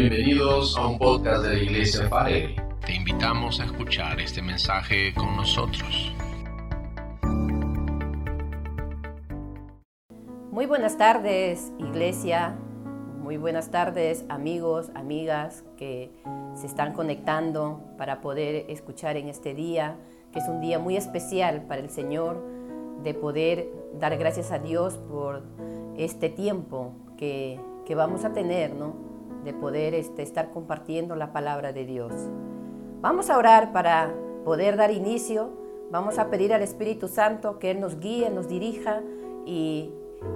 Bienvenidos a un podcast de la Iglesia Farelli. Te invitamos a escuchar este mensaje con nosotros. Muy buenas tardes, Iglesia. Muy buenas tardes, amigos, amigas que se están conectando para poder escuchar en este día, que es un día muy especial para el Señor, de poder dar gracias a Dios por este tiempo que, que vamos a tener, ¿no? De poder este, estar compartiendo la palabra de Dios. Vamos a orar para poder dar inicio. Vamos a pedir al Espíritu Santo que Él nos guíe, nos dirija y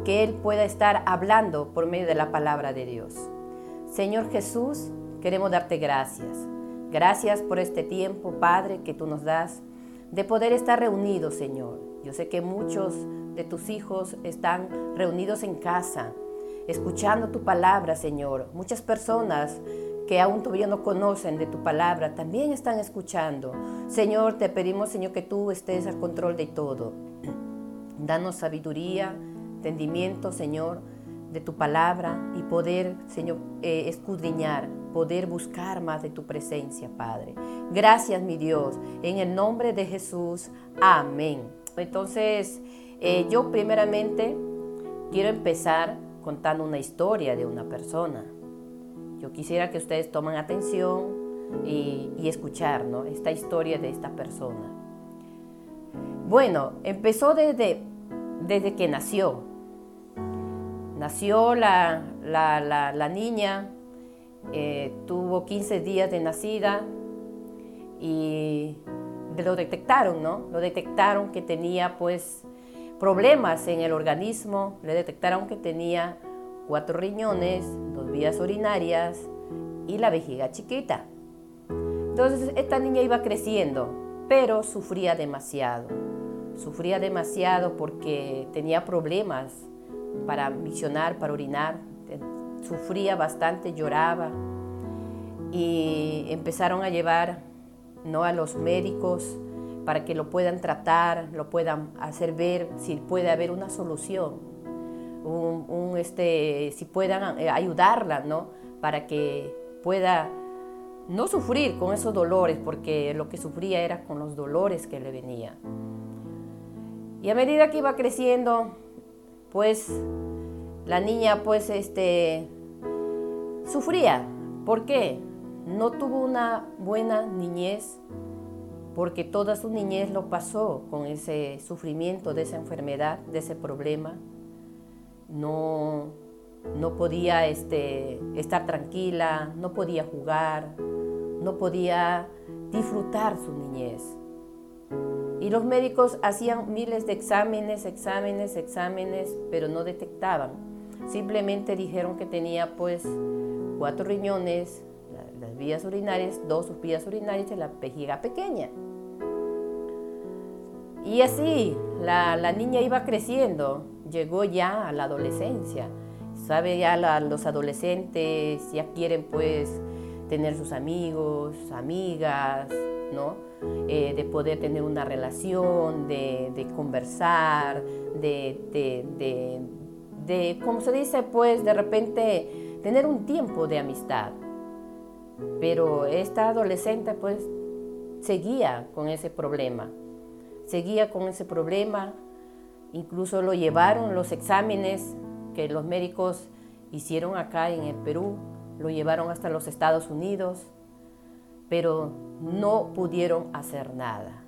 que Él pueda estar hablando por medio de la palabra de Dios. Señor Jesús, queremos darte gracias. Gracias por este tiempo, Padre, que tú nos das de poder estar reunidos, Señor. Yo sé que muchos de tus hijos están reunidos en casa, escuchando tu palabra, Señor. Muchas personas que aún todavía no conocen de tu palabra también están escuchando. Señor, te pedimos, Señor, que tú estés al control de todo. Danos sabiduría, entendimiento, Señor, de tu palabra y poder, Señor, eh, escudriñar, poder buscar más de tu presencia, Padre. Gracias, mi Dios, en el nombre de Jesús. Amén. Entonces, eh, yo primeramente quiero empezar contando una historia de una persona. Yo quisiera que ustedes tomen atención y, escuchar esta historia de esta persona. Bueno, empezó desde, desde que nació. Nació la, la, niña, eh, tuvo 15 días de nacida y lo detectaron, ¿no? Lo detectaron que tenía pues problemas en el organismo, le detectaron que tenía cuatro riñones, dos vías urinarias y la vejiga chiquita. Entonces esta niña iba creciendo, pero sufría demasiado. Sufría demasiado porque tenía problemas para misionar, para orinar. Sufría bastante, lloraba. Y empezaron a llevar ¿no? a los médicos para que lo puedan tratar, lo puedan hacer ver si puede haber una solución, un, este, si puedan eh, ayudarla, ¿no? Para que pueda no sufrir con esos dolores, porque lo que sufría era con los dolores que le venía. Y a medida que iba creciendo, pues la niña pues este sufría. ¿Por qué? No tuvo una buena niñez, porque toda su niñez lo pasó con ese sufrimiento de esa enfermedad, de ese problema. No, no podía este, estar tranquila, no podía jugar, no podía disfrutar su niñez. Y los médicos hacían miles de exámenes, exámenes, exámenes, pero no detectaban. Simplemente dijeron que tenía pues cuatro riñones, las vías urinarias, dos vías urinarias y la vejiga pequeña. Y así la, niña iba creciendo, llegó ya a la adolescencia. Sabe, ya los adolescentes ya quieren pues tener sus amigos, amigas, ¿no? Eh, de poder tener una relación, de, conversar, de, de, de, como se dice, pues de repente tener un tiempo de amistad. Pero esta adolescente pues seguía con ese problema seguía con ese problema, incluso lo llevaron los exámenes que los médicos hicieron acá en el Perú, lo llevaron hasta los Estados Unidos, pero no pudieron hacer nada.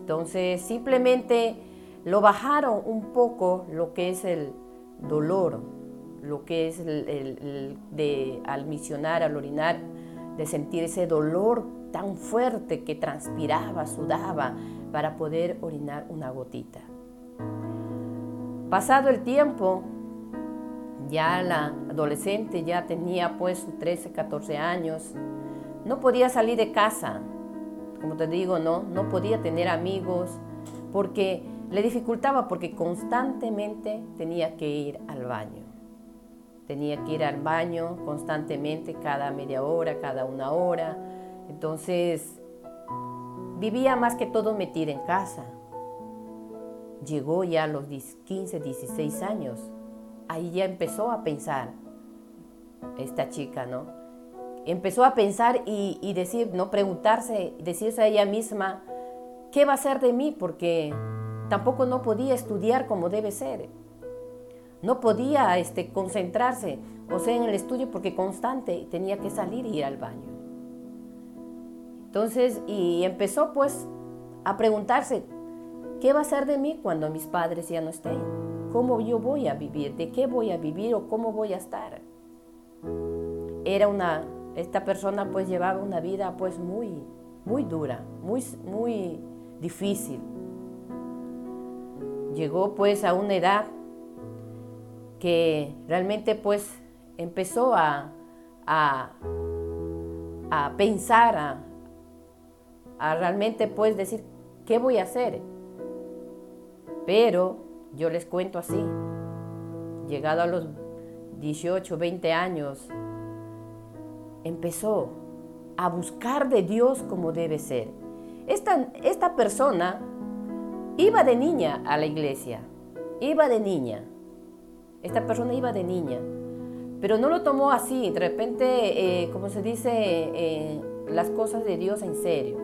Entonces simplemente lo bajaron un poco lo que es el dolor, lo que es el, de al misionar, al orinar, de sentir ese dolor tan fuerte que transpiraba, sudaba, para poder orinar una gotita. Pasado el tiempo, ya la adolescente ya tenía pues 13, 14 años, no podía salir de casa, como te digo, no, no podía tener amigos porque le dificultaba porque constantemente tenía que ir al baño. Tenía que ir al baño constantemente, cada media hora, cada una hora. Entonces Vivía más que todo metida en casa. Llegó ya a los 15, 16 años. Ahí ya empezó a pensar esta chica, ¿no? empezó a pensar y, y, decir, no preguntarse, decirse a ella misma, ¿qué va a ser de mí? Porque tampoco no podía estudiar como debe ser. No podía este, concentrarse, o sea, en el estudio porque constante tenía que salir y ir al baño. Entonces, y empezó pues a preguntarse, ¿qué va a ser de mí cuando mis padres ya no estén? ¿Cómo yo voy a vivir? ¿De qué voy a vivir o cómo voy a estar? Era una, esta persona pues llevaba una vida pues muy, muy dura, muy, muy difícil. Llegó pues a una edad que realmente pues empezó a, a, pensar, a, a realmente pues decir, ¿qué voy a hacer? Pero yo les cuento así, llegado a los 18, 20 años, empezó a buscar de Dios como debe ser. Esta, esta persona iba de niña a la iglesia, iba de niña. Esta persona iba de niña, pero no lo tomó así, de repente, eh, como se dice, eh, las cosas de Dios en serio.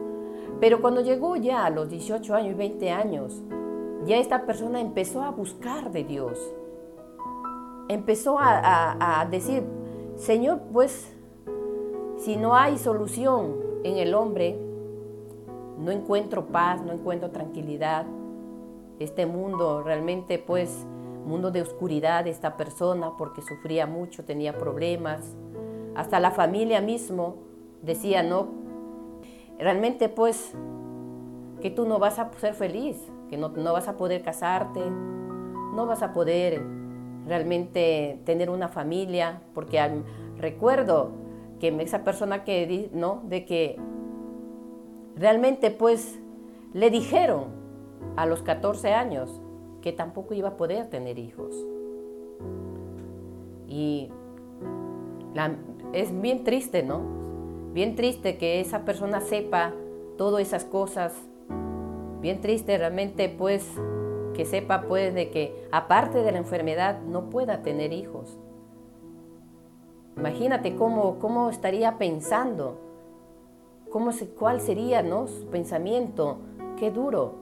Pero cuando llegó ya a los 18 años y 20 años, ya esta persona empezó a buscar de Dios. Empezó a decir, Señor, pues si no hay solución en el hombre, no encuentro paz, no encuentro tranquilidad. Este mundo realmente pues mundo de oscuridad de esta persona porque sufría mucho, tenía problemas. Hasta la familia mismo decía, no, realmente pues que tú no vas a ser feliz, que no, no vas a poder casarte, no vas a poder realmente tener una familia, porque recuerdo que esa persona que, ¿no? De que realmente pues le dijeron a los 14 años, que tampoco iba a poder tener hijos. Y es bien triste, ¿no? Bien triste que esa persona sepa todas esas cosas. Bien triste realmente, pues, que sepa, pues, de que aparte de la enfermedad no pueda tener hijos. Imagínate cómo, cómo estaría pensando, cómo cuál sería ¿no? su pensamiento, qué duro.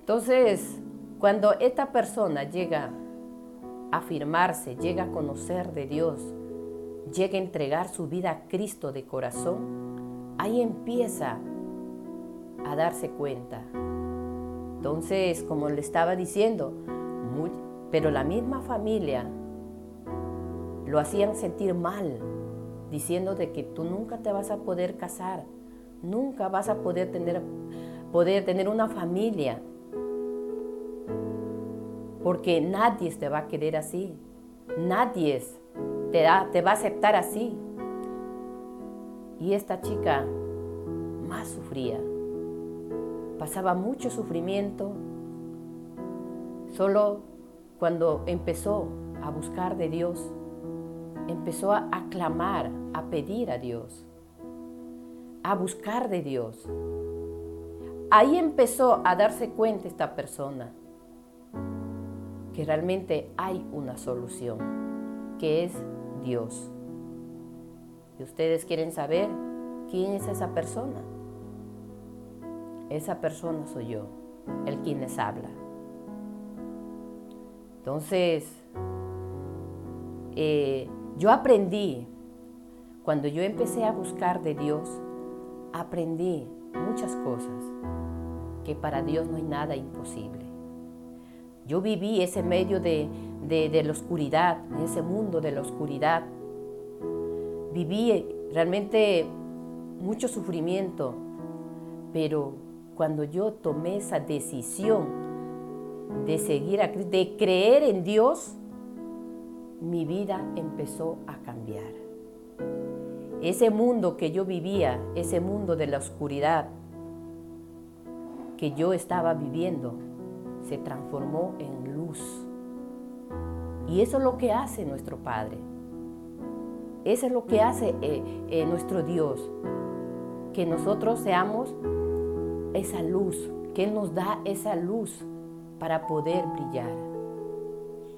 Entonces, cuando esta persona llega a afirmarse, llega a conocer de Dios, llega a entregar su vida a Cristo de corazón, ahí empieza a darse cuenta. Entonces, como le estaba diciendo, pero la misma familia lo hacían sentir mal, diciendo de que tú nunca te vas a poder casar, nunca vas a poder tener, poder tener una familia, porque nadie te va a querer así, nadie te, te va a aceptar así. Y esta chica más sufría, pasaba mucho sufrimiento, solo cuando empezó a buscar de Dios, empezó a aclamar, a pedir a Dios, a buscar de Dios. Ahí empezó a darse cuenta esta persona que realmente hay una solución, que es Dios. Y ustedes quieren saber quién es esa persona. Esa persona soy yo, el quien les habla. Entonces, eh, yo aprendí, cuando yo empecé a buscar de Dios, aprendí muchas cosas, que para Dios no hay nada imposible. Yo viví ese medio de, la oscuridad, ese mundo de la oscuridad. Viví realmente mucho sufrimiento, pero cuando yo tomé esa decisión de seguir a Cristo, de creer en Dios, mi vida empezó a cambiar. Ese mundo que yo vivía, ese mundo de la oscuridad que yo estaba viviendo, se transformó en luz. Y eso es lo que hace nuestro Padre. Eso es lo que hace eh, eh, nuestro Dios. Que nosotros seamos esa luz, que Él nos da esa luz para poder brillar.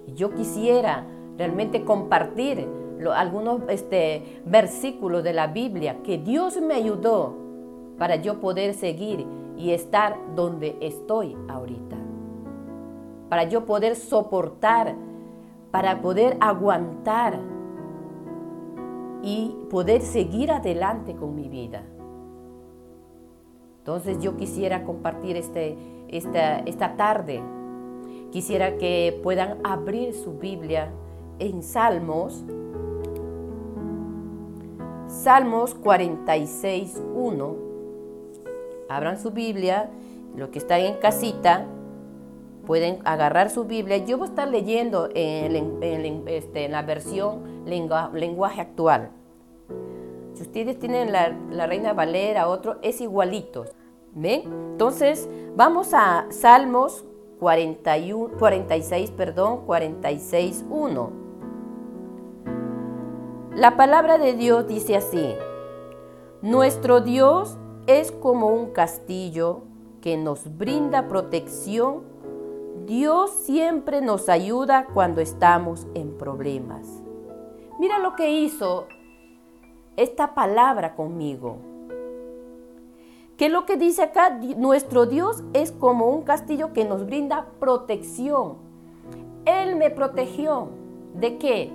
Y yo quisiera realmente compartir algunos este, versículos de la Biblia que Dios me ayudó para yo poder seguir y estar donde estoy ahorita. Para yo poder soportar, para poder aguantar y poder seguir adelante con mi vida. Entonces yo quisiera compartir este, esta, esta tarde, quisiera que puedan abrir su Biblia en Salmos, Salmos 46, 1. Abran su Biblia, los que están en casita pueden agarrar su Biblia. Yo voy a estar leyendo en, este, la versión lenguaje actual. Si ustedes tienen la, Reina Valera, otro, es igualito. ¿Ven? Entonces, vamos a Salmos 41, 46, perdón, 46, 1. La palabra de Dios dice así, nuestro Dios es como un castillo que nos brinda protección. Dios siempre nos ayuda cuando estamos en problemas. Mira lo que hizo esta palabra conmigo. ¿Qué es lo que dice acá? Nuestro Dios es como un castillo que nos brinda protección. Él me protegió. ¿De qué?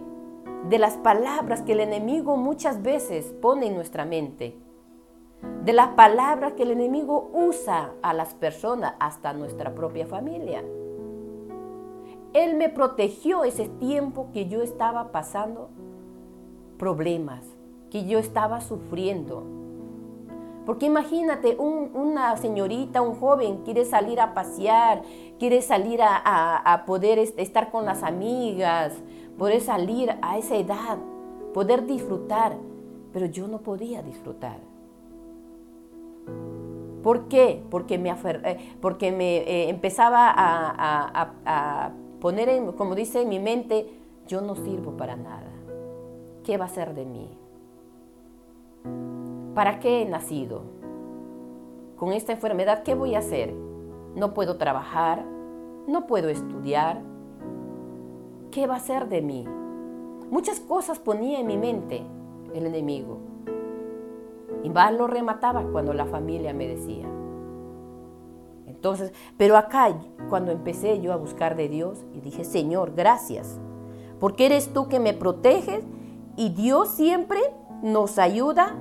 De las palabras que el enemigo muchas veces pone en nuestra mente. De las palabras que el enemigo usa a las personas, hasta nuestra propia familia. Él me protegió ese tiempo que yo estaba pasando problemas, que yo estaba sufriendo porque imagínate, una señorita, un joven quiere salir a pasear, quiere salir a, poder estar con las amigas, poder salir a esa edad, poder disfrutar, pero yo no podía disfrutar. ¿Por qué? Porque me, eh, porque me eh, empezaba a, poner, como dice en mi mente, yo no sirvo para nada. ¿Qué va a ser de mí? ¿Para qué he nacido? Con esta enfermedad, ¿qué voy a hacer? No puedo trabajar, no puedo estudiar. ¿Qué va a ser de mí? Muchas cosas ponía en mi mente el enemigo. Y más lo remataba cuando la familia me decía. Entonces, pero acá, cuando empecé yo a buscar de Dios, y dije, Señor, gracias, porque eres tú que me proteges y Dios siempre nos ayuda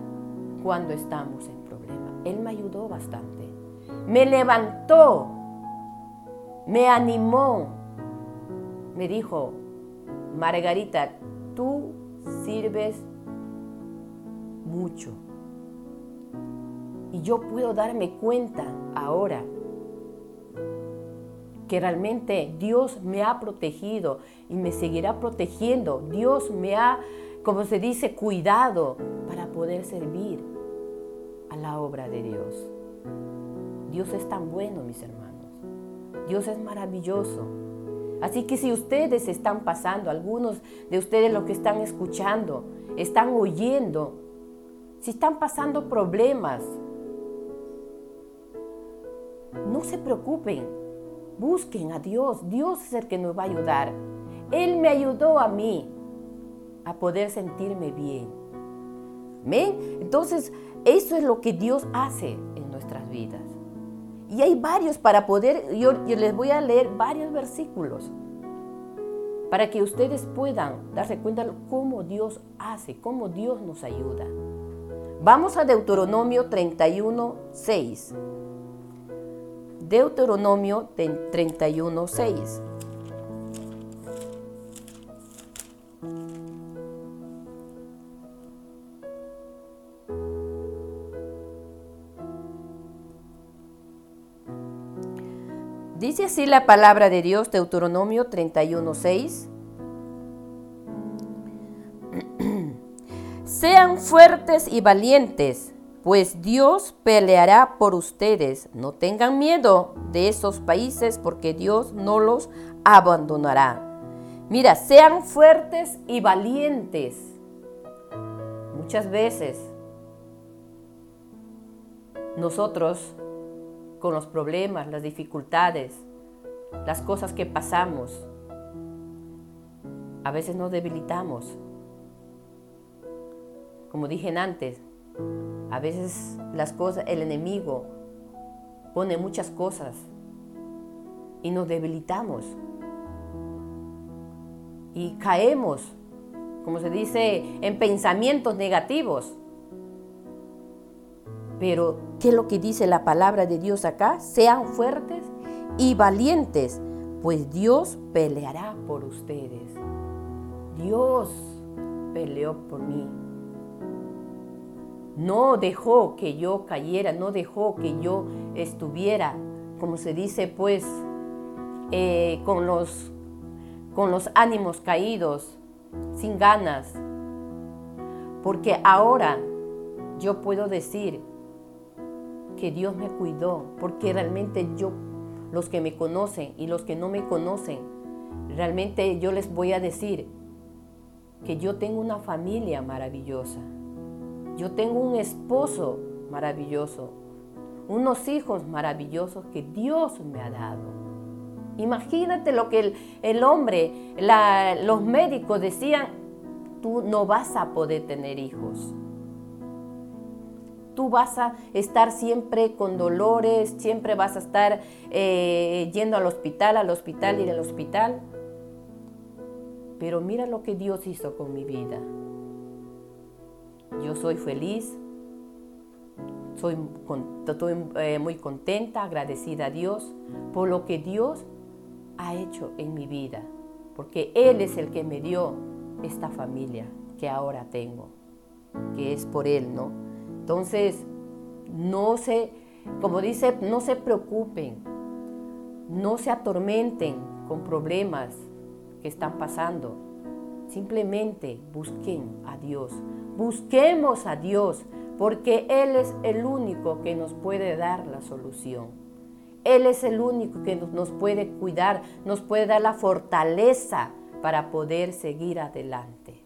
cuando estamos en problemas. Él me ayudó bastante. Me levantó, me animó, me dijo, Margarita, tú sirves mucho. Y yo puedo darme cuenta ahora que realmente Dios me ha protegido y me seguirá protegiendo. Dios me ha, como se dice, cuidado para poder servir a la obra de Dios. Dios es tan bueno, mis hermanos. Dios es maravilloso. Así que si ustedes están pasando, algunos de ustedes los que están escuchando, están oyendo, si están pasando problemas, no se preocupen, busquen a Dios. Dios es el que nos va a ayudar. Él me ayudó a mí a poder sentirme bien. ¿Ven? Entonces, eso es lo que Dios hace en nuestras vidas. Y hay varios para poder, yo, les voy a leer varios versículos para que ustedes puedan darse cuenta cómo Dios hace, cómo Dios nos ayuda. Vamos a Deuteronomio 31, 6. Deuteronomio 31, 6. Dice así la palabra de Dios, Deuteronomio 31.6. Sean fuertes y valientes, pues Dios peleará por ustedes. No tengan miedo de esos países, porque Dios no los abandonará. Mira, sean fuertes y valientes. Muchas veces nosotros con los problemas, las dificultades, las cosas que pasamos. A veces nos debilitamos como dije antes, a veces las cosas, el enemigo pone muchas cosas y nos debilitamos y caemos, como se dice, en pensamientos negativos. Pero, ¿qué es lo que dice la palabra de Dios acá? Sean fuertes y valientes, pues Dios peleará por ustedes. Dios peleó por mí. No dejó que yo cayera, no dejó que yo estuviera, como se dice, pues, eh, con, los, con los ánimos caídos, sin ganas. Porque ahora yo puedo decir que Dios me cuidó, porque realmente yo, los que me conocen y los que no me conocen, realmente yo les voy a decir que yo tengo una familia maravillosa. Yo tengo un esposo maravilloso, unos hijos maravillosos que Dios me ha dado. Imagínate lo que el, hombre, los médicos decían, tú no vas a poder tener hijos. Tú vas a estar siempre con dolores, siempre vas a estar eh, yendo al hospital, al hospital y al hospital. Pero mira lo que Dios hizo con mi vida. Yo soy feliz, soy, estoy eh, muy contenta, agradecida a Dios por lo que Dios ha hecho en mi vida, porque Él es el que me dio esta familia que ahora tengo, que es por Él, ¿no? Entonces, no se, como dice, no se preocupen, no se atormenten con problemas que están pasando. Simplemente busquen a Dios, busquemos a Dios, porque Él es el único que nos puede dar la solución. Él es el único que nos puede cuidar, nos puede dar la fortaleza para poder seguir adelante.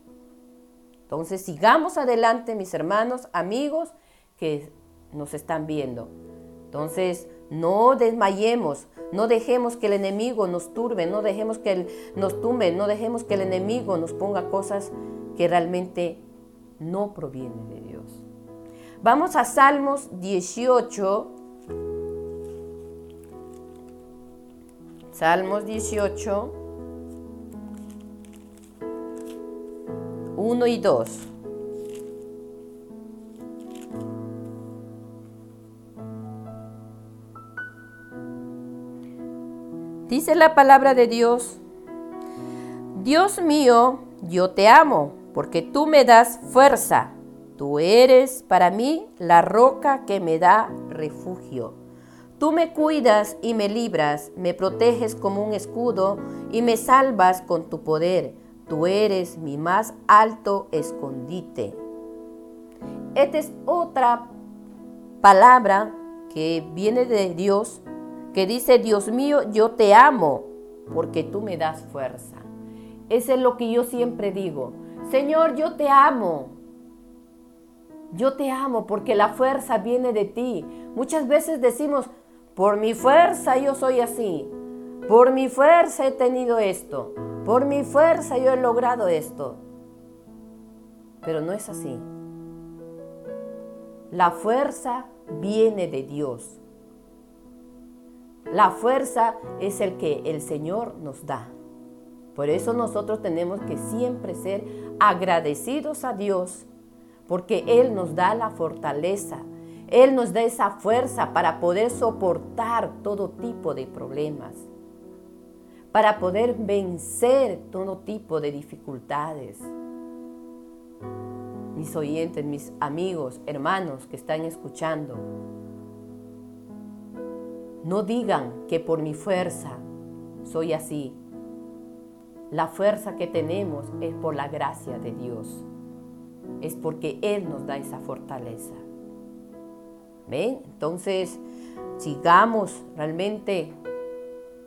Entonces sigamos adelante, mis hermanos, amigos que nos están viendo. Entonces no desmayemos, no dejemos que el enemigo nos turbe, no dejemos que nos tumbe, no dejemos que el enemigo nos ponga cosas que realmente no provienen de Dios. Vamos a Salmos 18, Salmos 18, 1 y 2. Dice la palabra de Dios, Dios mío, yo te amo, porque tú me das fuerza. Tú eres para mí la roca que me da refugio. Tú me cuidas y me libras, me proteges como un escudo y me salvas con tu poder. Tú eres mi más alto escondite. Esta es otra palabra que viene de Dios, que dice, Dios mío, yo te amo porque tú me das fuerza. Eso es lo que yo siempre digo. Señor, yo te amo. Yo te amo porque la fuerza viene de ti. Muchas veces decimos, por mi fuerza yo soy así. Por mi fuerza he tenido esto. Por mi fuerza yo he logrado esto. Pero no es así. La fuerza viene de Dios. La fuerza es el que el Señor nos da. Por eso nosotros tenemos que siempre ser agradecidos a Dios, porque Él nos da la fortaleza, él nos da esa fuerza para poder soportar todo tipo de problemas, para poder vencer todo tipo de dificultades. Mis oyentes, mis amigos, hermanos que están escuchando, no digan que por mi fuerza soy así. La fuerza que tenemos es por la gracia de Dios. Es porque Él nos da esa fortaleza. ¿Ven? Entonces, sigamos realmente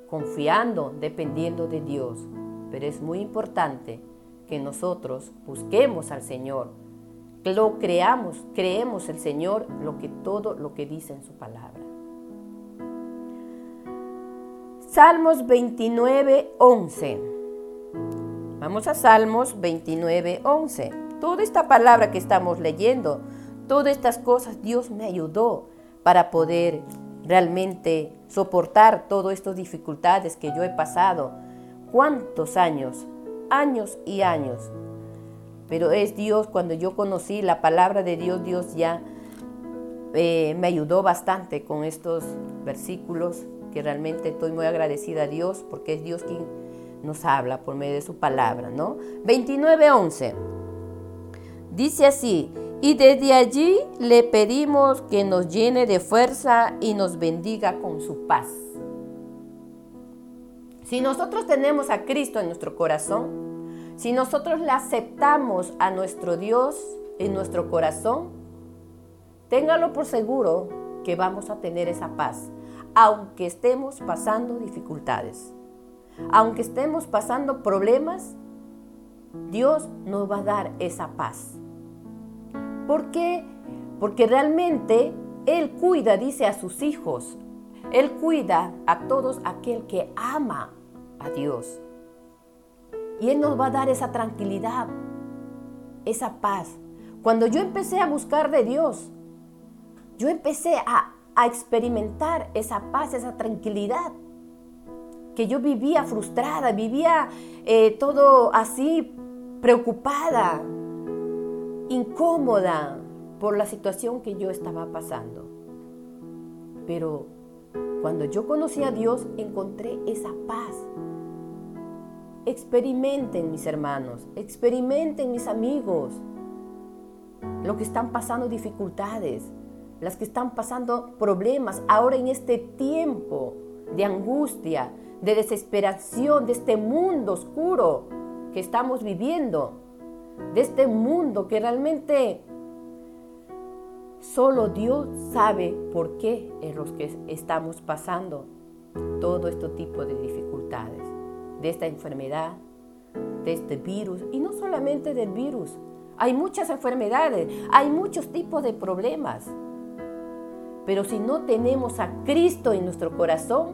confiando, dependiendo de Dios. Pero es muy importante que nosotros busquemos al Señor, lo creamos, creemos el Señor lo que todo lo que dice en su palabra. Salmos 29, 11. Vamos a Salmos 29, 11. Toda esta palabra que estamos leyendo, todas estas cosas, Dios me ayudó para poder realmente soportar todas estas dificultades que yo he pasado. ¿Cuántos años? Años y años. Pero es Dios, cuando yo conocí la palabra de Dios, Dios ya eh, me ayudó bastante con estos versículos que realmente estoy muy agradecida a Dios porque es Dios quien nos habla por medio de su palabra, ¿no? 29.11. Dice así, y desde allí le pedimos que nos llene de fuerza y nos bendiga con su paz. Si nosotros tenemos a Cristo en nuestro corazón, si nosotros le aceptamos a nuestro Dios en nuestro corazón, téngalo por seguro que vamos a tener esa paz, aunque estemos pasando dificultades, aunque estemos pasando problemas, Dios nos va a dar esa paz. ¿Por qué? Porque realmente Él cuida, dice a sus hijos, Él cuida a todos aquel que ama a Dios. Y Él nos va a dar esa tranquilidad, esa paz. Cuando yo empecé a buscar de Dios, yo empecé a, experimentar esa paz, esa tranquilidad. Que yo vivía frustrada, vivía eh, todo así preocupada, incómoda por la situación que yo estaba pasando. Pero cuando yo conocí a Dios, encontré esa paz. Experimenten, mis hermanos, experimenten, mis amigos, lo que están pasando dificultades, las que están pasando problemas ahora en este tiempo de angustia, de desesperación, de este mundo oscuro que estamos viviendo de este mundo que realmente solo Dios sabe por qué es los que estamos pasando todo este tipo de dificultades, de esta enfermedad, de este virus, y no solamente del virus, hay muchas enfermedades, hay muchos tipos de problemas. Pero si no tenemos a Cristo en nuestro corazón,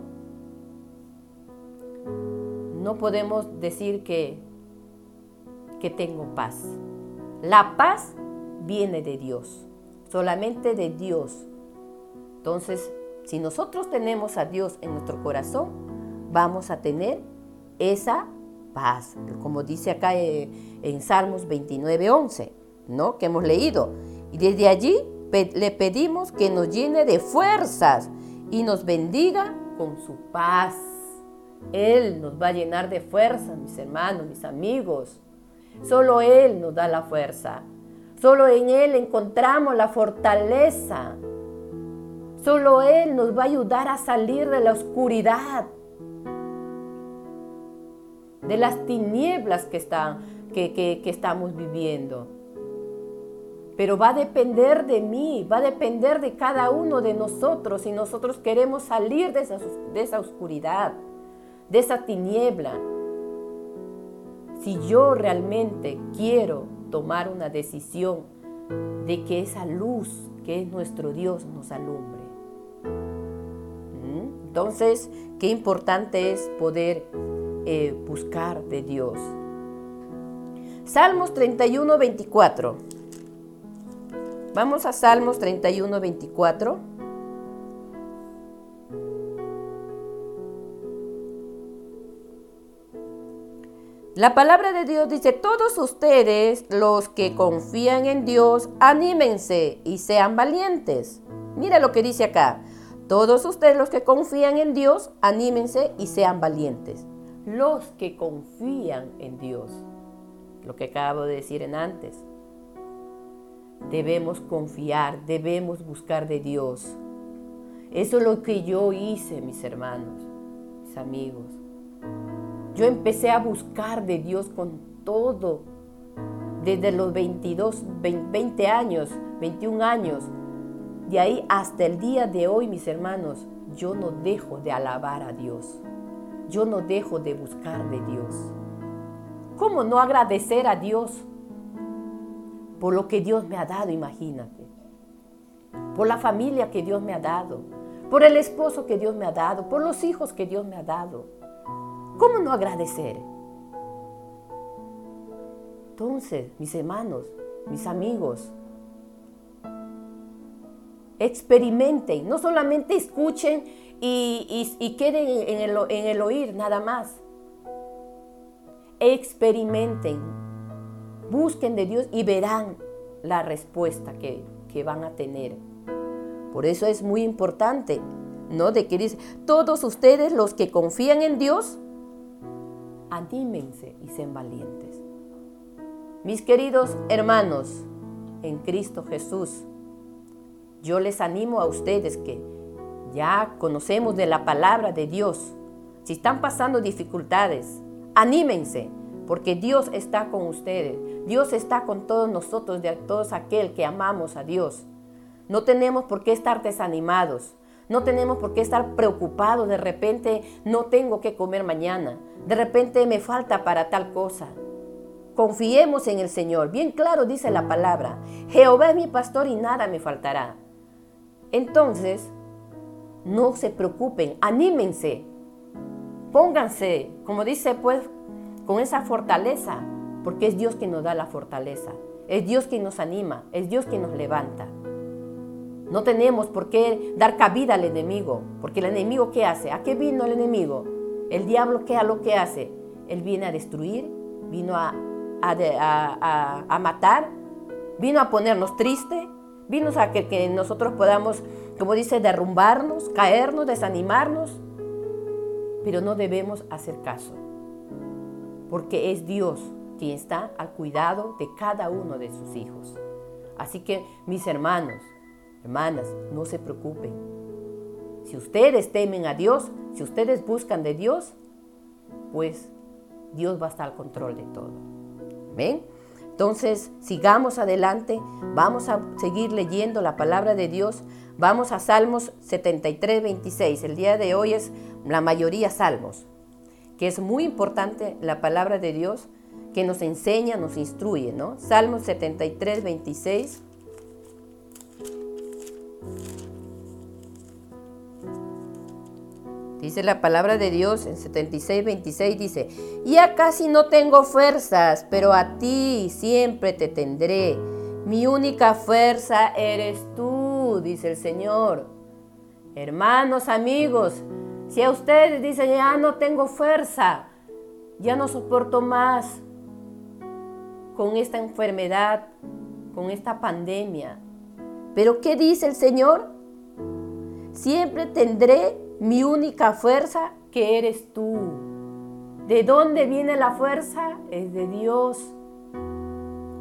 no podemos decir que que tengo paz. La paz viene de Dios, solamente de Dios. Entonces, si nosotros tenemos a Dios en nuestro corazón, vamos a tener esa paz, como dice acá eh, en Salmos 29, 11, ¿no? Que hemos leído. Y desde allí le pedimos que nos llene de fuerzas y nos bendiga con su paz. Él nos va a llenar de fuerza, mis hermanos, mis amigos. Solo Él nos da la fuerza. Solo en Él encontramos la fortaleza. Solo Él nos va a ayudar a salir de la oscuridad, de las tinieblas que, que, estamos viviendo. Pero va a depender de mí, va a depender de cada uno de nosotros si nosotros queremos salir de esa, de esa oscuridad, de esa tiniebla si yo realmente quiero tomar una decisión de que esa luz que es nuestro Dios nos alumbre. Entonces, qué importante es poder eh, buscar de Dios. Salmos 31, 24. Vamos a Salmos 31, 24. La palabra de Dios dice, todos ustedes, los que confían en Dios, anímense y sean valientes. Mira lo que dice acá. Todos ustedes, los que confían en Dios, anímense y sean valientes. Los que confían en Dios. Lo que acabo de decir en antes. Debemos confiar, debemos buscar de Dios. Eso es lo que yo hice, mis hermanos, mis amigos. Yo empecé a buscar de Dios con todo. Desde los 22, 20 años, 21 años. De ahí hasta el día de hoy, mis hermanos, yo no dejo de alabar a Dios. Yo no dejo de buscar de Dios. ¿Cómo no agradecer a Dios por lo que Dios me ha dado, imagínate? Por la familia que Dios me ha dado, por el esposo que Dios me ha dado, por los hijos que Dios me ha dado. ¿Cómo no agradecer? Entonces, mis hermanos, mis amigos, experimenten, no solamente escuchen y, queden en el, oír nada más. Experimenten, busquen de Dios y verán la respuesta que, que van a tener. Por eso es muy importante, ¿no? De que dice, todos ustedes los que confían en Dios, anímense y sean valientes. Mis queridos hermanos, en Cristo Jesús, yo les animo a ustedes que ya conocemos de la palabra de Dios. Si están pasando dificultades, anímense, porque Dios está con ustedes. Dios está con todos nosotros, de todos aquel que amamos a Dios. No tenemos por qué estar desanimados. No tenemos por qué estar preocupados. De repente no tengo que comer mañana. De repente me falta para tal cosa. Confiemos en el Señor. Bien claro dice la palabra. Jehová es mi pastor y nada me faltará. Entonces, no se preocupen, anímense. Pónganse, como dice pues, con esa fortaleza, porque es Dios quien nos da la fortaleza. Es Dios quien nos anima, es Dios quien nos levanta. No tenemos por qué dar cabida al enemigo, porque el enemigo ¿qué hace? ¿A qué vino el enemigo? El diablo ¿qué a lo que hace? Él viene a destruir, vino a, matar, vino a ponernos tristes, vino a que nosotros podamos, como dice, derrumbarnos, caernos, desanimarnos, pero no debemos hacer caso, porque es Dios quien está al cuidado de cada uno de sus hijos. Así que mis hermanos, Hermanas, no se preocupen. Si ustedes temen a Dios, si ustedes buscan de Dios, pues Dios va a estar al control de todo. ¿Ven? Entonces, sigamos adelante, vamos a seguir leyendo la palabra de Dios. Vamos a Salmos 73, 26. El día de hoy es la mayoría salmos, que es muy importante la palabra de Dios que nos enseña, nos instruye, ¿no? Salmos 73, 26. Dice la palabra de Dios en 76, 26, dice, ya casi no tengo fuerzas, pero a ti siempre te tendré. Mi única fuerza eres tú, dice el Señor. Hermanos, amigos, si a ustedes dicen, ya no tengo fuerza, ya no soporto más con esta enfermedad, con esta pandemia. Pero ¿qué dice el Señor? Siempre tendré mi única fuerza que eres tú. ¿De dónde viene la fuerza? Es de Dios.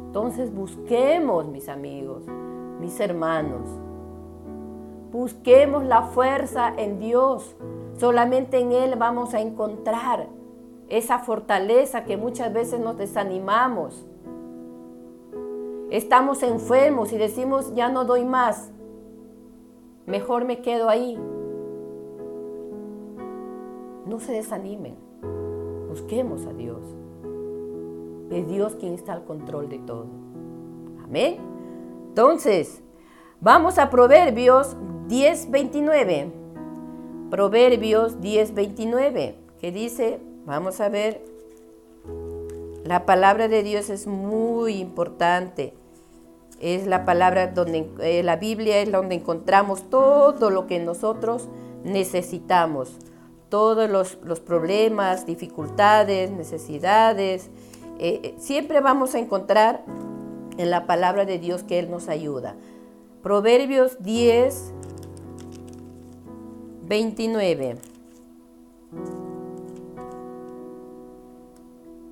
Entonces busquemos, mis amigos, mis hermanos. Busquemos la fuerza en Dios. Solamente en Él vamos a encontrar esa fortaleza que muchas veces nos desanimamos. Estamos enfermos y decimos, ya no doy más. Mejor me quedo ahí. No se desanimen. Busquemos a Dios. Es Dios quien está al control de todo. Amén. Entonces, vamos a Proverbios 10:29. Proverbios 10:29, que dice, vamos a ver, la palabra de Dios es muy importante. Es la palabra donde eh, la Biblia es donde encontramos todo lo que nosotros necesitamos todos los, problemas, dificultades, necesidades, eh, eh, siempre vamos a encontrar en la palabra de Dios que Él nos ayuda. Proverbios 10, 29.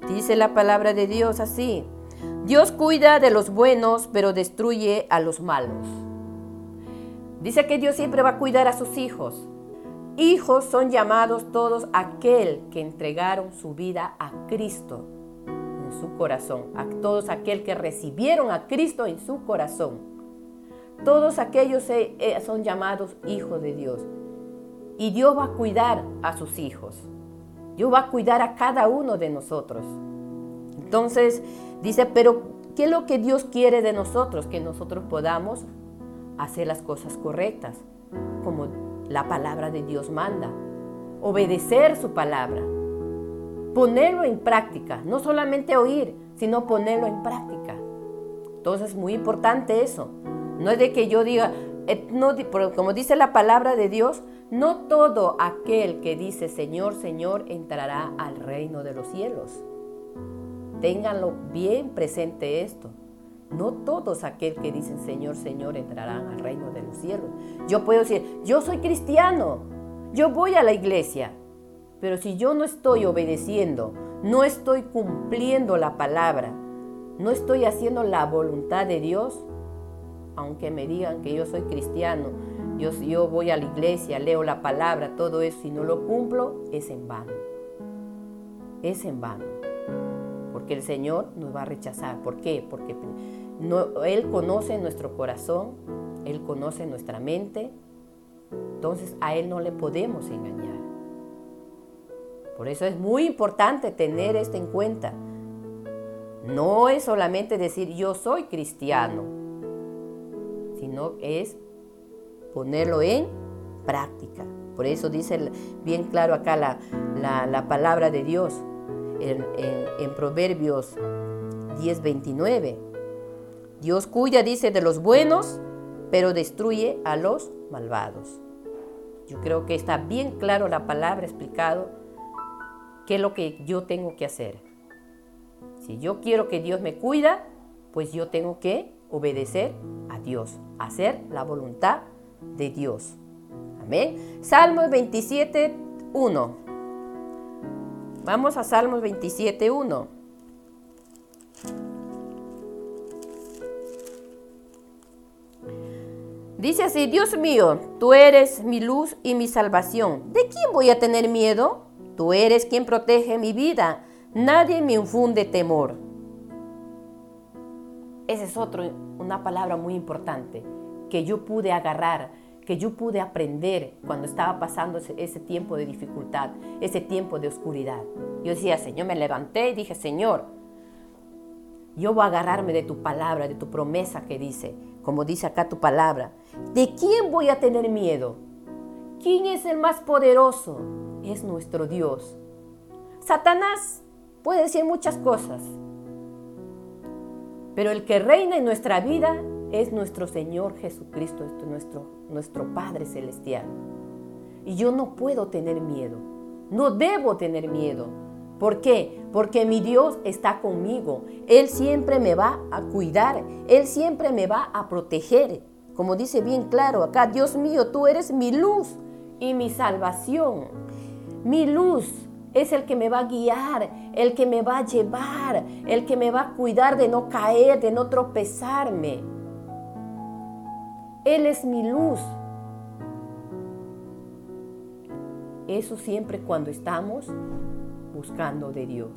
Dice la palabra de Dios así. Dios cuida de los buenos, pero destruye a los malos. Dice que Dios siempre va a cuidar a sus hijos. Hijos son llamados todos aquel que entregaron su vida a Cristo en su corazón, a todos aquel que recibieron a Cristo en su corazón. Todos aquellos eh, eh, son llamados hijos de Dios. Y Dios va a cuidar a sus hijos. Dios va a cuidar a cada uno de nosotros. Entonces dice, pero ¿qué es lo que Dios quiere de nosotros? Que nosotros podamos hacer las cosas correctas, como la palabra de Dios manda. Obedecer su palabra. Ponerlo en práctica, no solamente oír, sino ponerlo en práctica. Entonces es muy importante eso. No es de que yo diga, eh, como dice la palabra de Dios, no todo aquel que dice Señor, Señor entrará al reino de los cielos. Ténganlo bien presente esto. No todos aquel que dicen Señor, Señor entrarán al reino de los cielos. Yo puedo decir, yo soy cristiano, yo voy a la iglesia, pero si yo no estoy obedeciendo, no estoy cumpliendo la palabra, no estoy haciendo la voluntad de Dios, aunque me digan que yo soy cristiano, yo, yo voy a la iglesia, leo la palabra, todo eso, si no lo cumplo, es en vano. Es en vano. Porque el Señor nos va a rechazar. ¿Por qué? Porque Él conoce nuestro corazón, Él conoce nuestra mente. Entonces a Él no le podemos engañar. Por eso es muy importante tener esto en cuenta. No es solamente decir yo soy cristiano, sino es ponerlo en práctica. Por eso dice bien claro acá la, palabra de Dios en, en Proverbios 10:29. Dios cuida, dice, de los buenos, pero destruye a los malvados. Yo creo que está bien claro la palabra explicado qué es lo que yo tengo que hacer. Si yo quiero que Dios me cuida, pues yo tengo que obedecer a Dios, hacer la voluntad de Dios. Amén. Salmos 27, 1. Vamos a Salmos 27, 1. Dice así, Dios mío, tú eres mi luz y mi salvación. ¿De quién voy a tener miedo? Tú eres quien protege mi vida. Nadie me infunde temor. Esa es otro, una palabra muy importante que yo pude agarrar, que yo pude aprender cuando estaba pasando ese, tiempo de dificultad, ese tiempo de oscuridad. Yo decía, Señor, me levanté y dije, Señor, yo voy a agarrarme de tu palabra, de tu promesa que dice, como dice acá tu palabra. ¿De quién voy a tener miedo? ¿Quién es el más poderoso? Es nuestro Dios. Satanás puede decir muchas cosas, pero el que reina en nuestra vida es nuestro Señor Jesucristo, nuestro, nuestro Padre Celestial. Y yo no puedo tener miedo, no debo tener miedo. ¿Por qué? Porque mi Dios está conmigo. Él siempre me va a cuidar, Él siempre me va a proteger. Como dice bien claro acá, Dios mío, tú eres mi luz y mi salvación. Mi luz es el que me va a guiar, el que me va a llevar, el que me va a cuidar de no caer, de no tropezarme. Él es mi luz. Eso siempre cuando estamos buscando de Dios.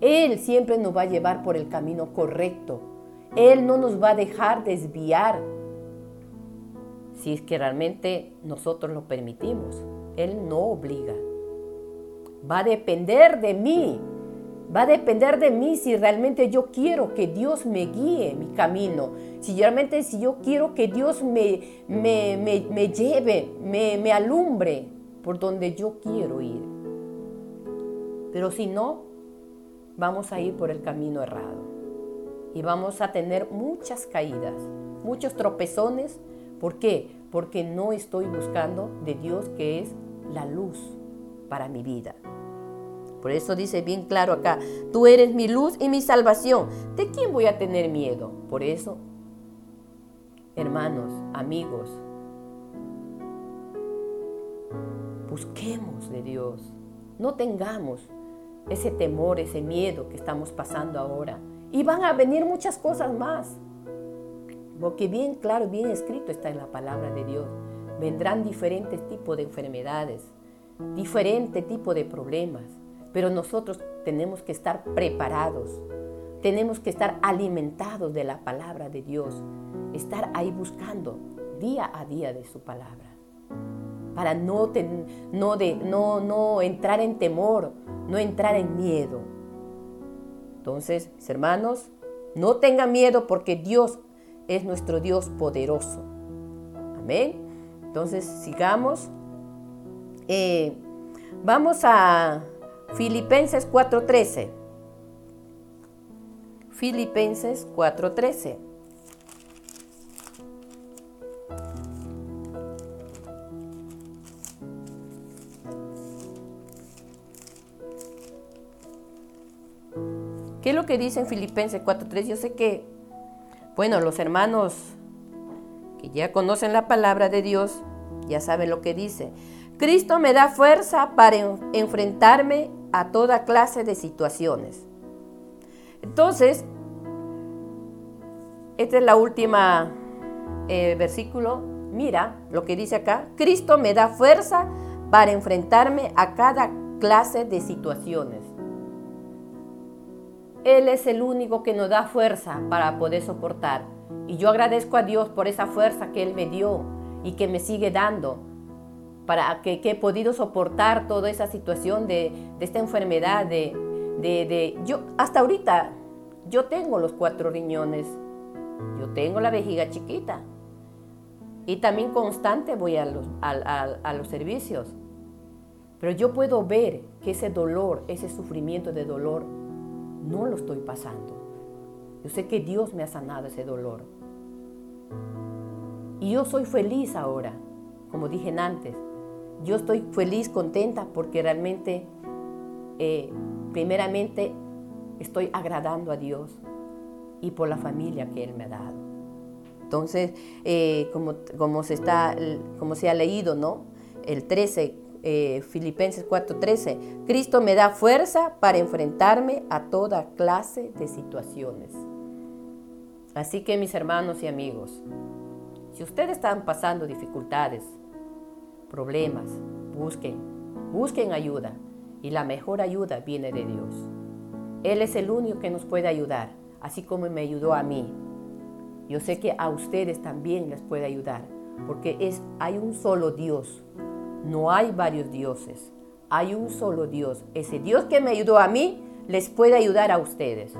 Él siempre nos va a llevar por el camino correcto. Él no nos va a dejar desviar si es que realmente nosotros lo permitimos. Él no obliga. Va a depender de mí. Va a depender de mí si realmente yo quiero que Dios me guíe mi camino. Si realmente si yo quiero que Dios me, me, lleve, me, me alumbre por donde yo quiero ir. Pero si no, vamos a ir por el camino errado. Y vamos a tener muchas caídas, muchos tropezones. ¿Por qué? Porque no estoy buscando de Dios que es la luz para mi vida. Por eso dice bien claro acá, tú eres mi luz y mi salvación. ¿De quién voy a tener miedo? Por eso, hermanos, amigos, busquemos de Dios. No tengamos ese temor, ese miedo que estamos pasando ahora. Y van a venir muchas cosas más. Porque bien claro, bien escrito está en la palabra de Dios. Vendrán diferentes tipos de enfermedades, diferente tipo de problemas, pero nosotros tenemos que estar preparados, tenemos que estar alimentados de la palabra de Dios, estar ahí buscando día a día de su palabra, para no, no, de, no, no entrar en temor, no entrar en miedo. Entonces, hermanos, no tengan miedo porque Dios es nuestro Dios poderoso. Amén. Entonces, sigamos. Eh, vamos a Filipenses 4:13. Filipenses 4:13. ¿Qué es lo que dice en Filipenses 4.3? Yo sé que, bueno, los hermanos que ya conocen la palabra de Dios, ya saben lo que dice. Cristo me da fuerza para enfrentarme a toda clase de situaciones. Entonces, este es la última eh, versículo. Mira lo que dice acá. Cristo me da fuerza para enfrentarme a cada clase de situaciones. Él es el único que nos da fuerza para poder soportar. Y yo agradezco a Dios por esa fuerza que Él me dio y que me sigue dando para que, he podido soportar toda esa situación de, esta enfermedad, de, yo hasta ahorita yo tengo los cuatro riñones, yo tengo la vejiga chiquita y también constante voy a los, a los servicios. Pero yo puedo ver que ese dolor, ese sufrimiento de dolor, no lo estoy pasando. Yo sé que Dios me ha sanado ese dolor. Y yo soy feliz ahora, como dije antes. Yo estoy feliz, contenta, porque realmente, eh, primeramente, estoy agradando a Dios y por la familia que Él me ha dado. Entonces, eh, como, se está, como se ha leído, ¿no? El 13, eh, Filipenses 4:13, Cristo me da fuerza para enfrentarme a toda clase de situaciones. Así que mis hermanos y amigos, si ustedes están pasando dificultades, problemas, busquen, busquen ayuda y la mejor ayuda viene de Dios. Él es el único que nos puede ayudar, así como me ayudó a mí. Yo sé que a ustedes también les puede ayudar, porque es, hay un solo Dios, no hay varios dioses, hay un solo Dios. Ese Dios que me ayudó a mí les puede ayudar a ustedes.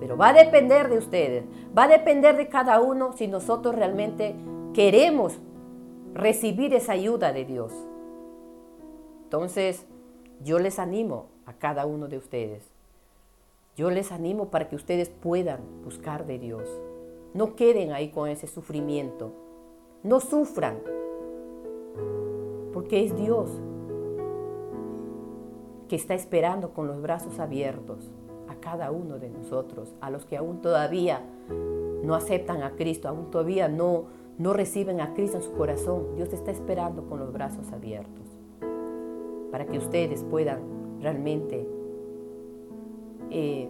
Pero va a depender de ustedes, va a depender de cada uno si nosotros realmente queremos recibir esa ayuda de Dios. Entonces, yo les animo a cada uno de ustedes. Yo les animo para que ustedes puedan buscar de Dios. No queden ahí con ese sufrimiento. No sufran. Porque es Dios que está esperando con los brazos abiertos a cada uno de nosotros, a los que aún todavía no aceptan a Cristo, aún todavía no, no reciben a Cristo en su corazón. Dios está esperando con los brazos abiertos para que ustedes puedan realmente eh,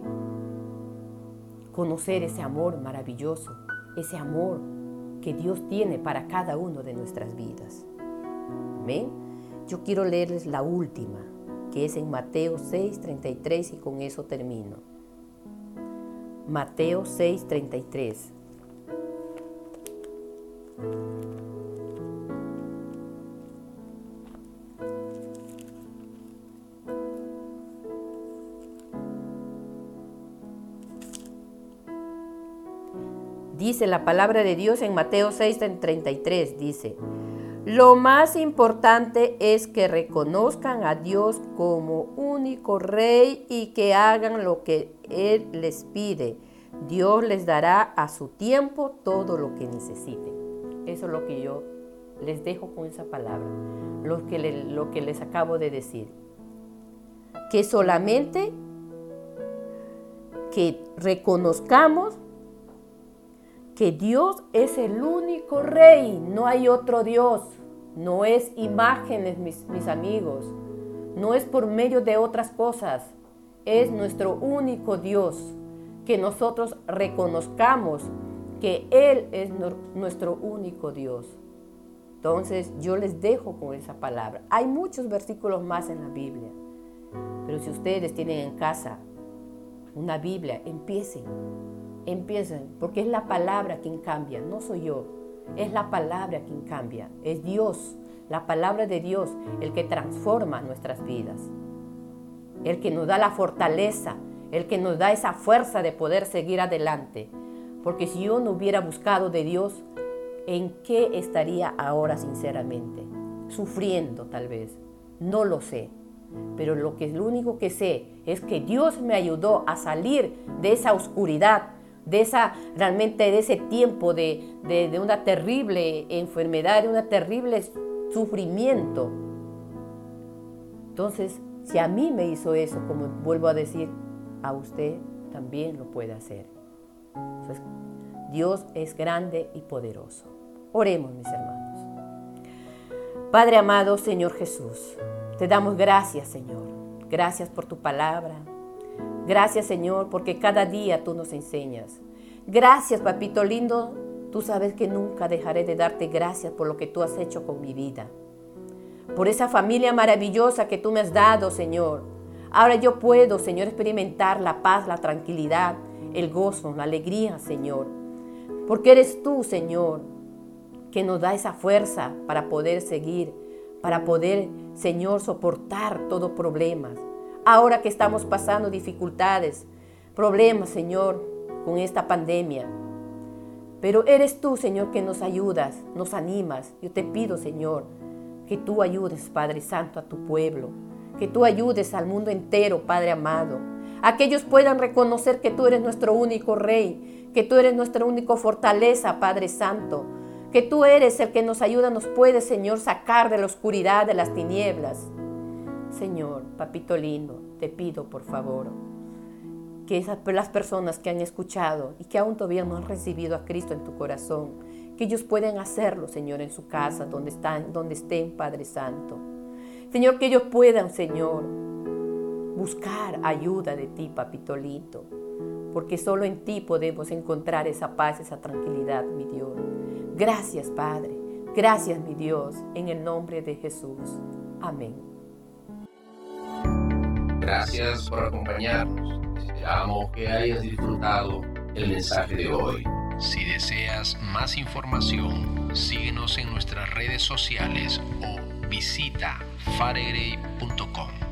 conocer ese amor maravilloso, ese amor que Dios tiene para cada uno de nuestras vidas. Amén. Yo quiero leerles la última, que es en Mateo 6, 33 y con eso termino. Mateo 6, 33. Dice la palabra de Dios en Mateo 6, 33, dice, lo más importante es que reconozcan a Dios como único rey y que hagan lo que Él les pide. Dios les dará a su tiempo todo lo que necesiten. Eso es lo que yo les dejo con esa palabra, lo que, lo que les acabo de decir. Que solamente que reconozcamos que Dios es el único rey, no hay otro Dios, no es imágenes, mis, mis amigos, no es por medio de otras cosas, es nuestro único Dios, que nosotros reconozcamos que Él es nuestro único Dios. Entonces yo les dejo con esa palabra. Hay muchos versículos más en la Biblia, pero si ustedes tienen en casa una Biblia, empiecen empiecen, porque es la palabra quien cambia, no soy yo, es la palabra quien cambia, es Dios, la palabra de Dios, el que transforma nuestras vidas, el que nos da la fortaleza, el que nos da esa fuerza de poder seguir adelante. Porque si yo no hubiera buscado de Dios, ¿en qué estaría ahora sinceramente? Sufriendo tal vez, no lo sé, pero lo que lo único que sé es que Dios me ayudó a salir de esa oscuridad, de esa realmente de ese tiempo de, de, una terrible enfermedad, de un terrible sufrimiento. Entonces, si a mí me hizo eso, como vuelvo a decir, a usted también lo puede hacer. Dios es grande y poderoso. Oremos, mis hermanos. Padre amado, Señor Jesús, te damos gracias, Señor. Gracias por tu palabra. Gracias, Señor, porque cada día tú nos enseñas. Gracias, papito lindo. Tú sabes que nunca dejaré de darte gracias por lo que tú has hecho con mi vida. Por esa familia maravillosa que tú me has dado, Señor. Ahora yo puedo, Señor, experimentar la paz, la tranquilidad, el gozo, la alegría, Señor. Porque eres tú, Señor, que nos da esa fuerza para poder seguir, para poder, Señor, soportar todo problemas. Ahora que estamos pasando dificultades, problemas, Señor, con esta pandemia. Pero eres tú, Señor, que nos ayudas, nos animas. Yo te pido, Señor, que tú ayudes, Padre Santo, a tu pueblo. Que tú ayudes al mundo entero, Padre amado. A que ellos puedan reconocer que tú eres nuestro único Rey, que tú eres nuestra única fortaleza, Padre Santo que tú eres el que nos ayuda, nos puede, Señor, sacar de la oscuridad, de las tinieblas. Señor, papito lindo, te pido, por favor, que esas, las personas que han escuchado y que aún todavía no han recibido a Cristo en tu corazón, que ellos puedan hacerlo, Señor, en su casa, donde están, donde estén, Padre Santo. Señor, que ellos puedan, Señor, buscar ayuda de ti, papito lindo, porque solo en ti podemos encontrar esa paz, esa tranquilidad, mi Dios. Gracias, Padre. Gracias, mi Dios, en el nombre de Jesús. Amén. Gracias por acompañarnos. Esperamos que hayas disfrutado el mensaje de hoy. Si deseas más información, síguenos en nuestras redes sociales o visita faregre.com.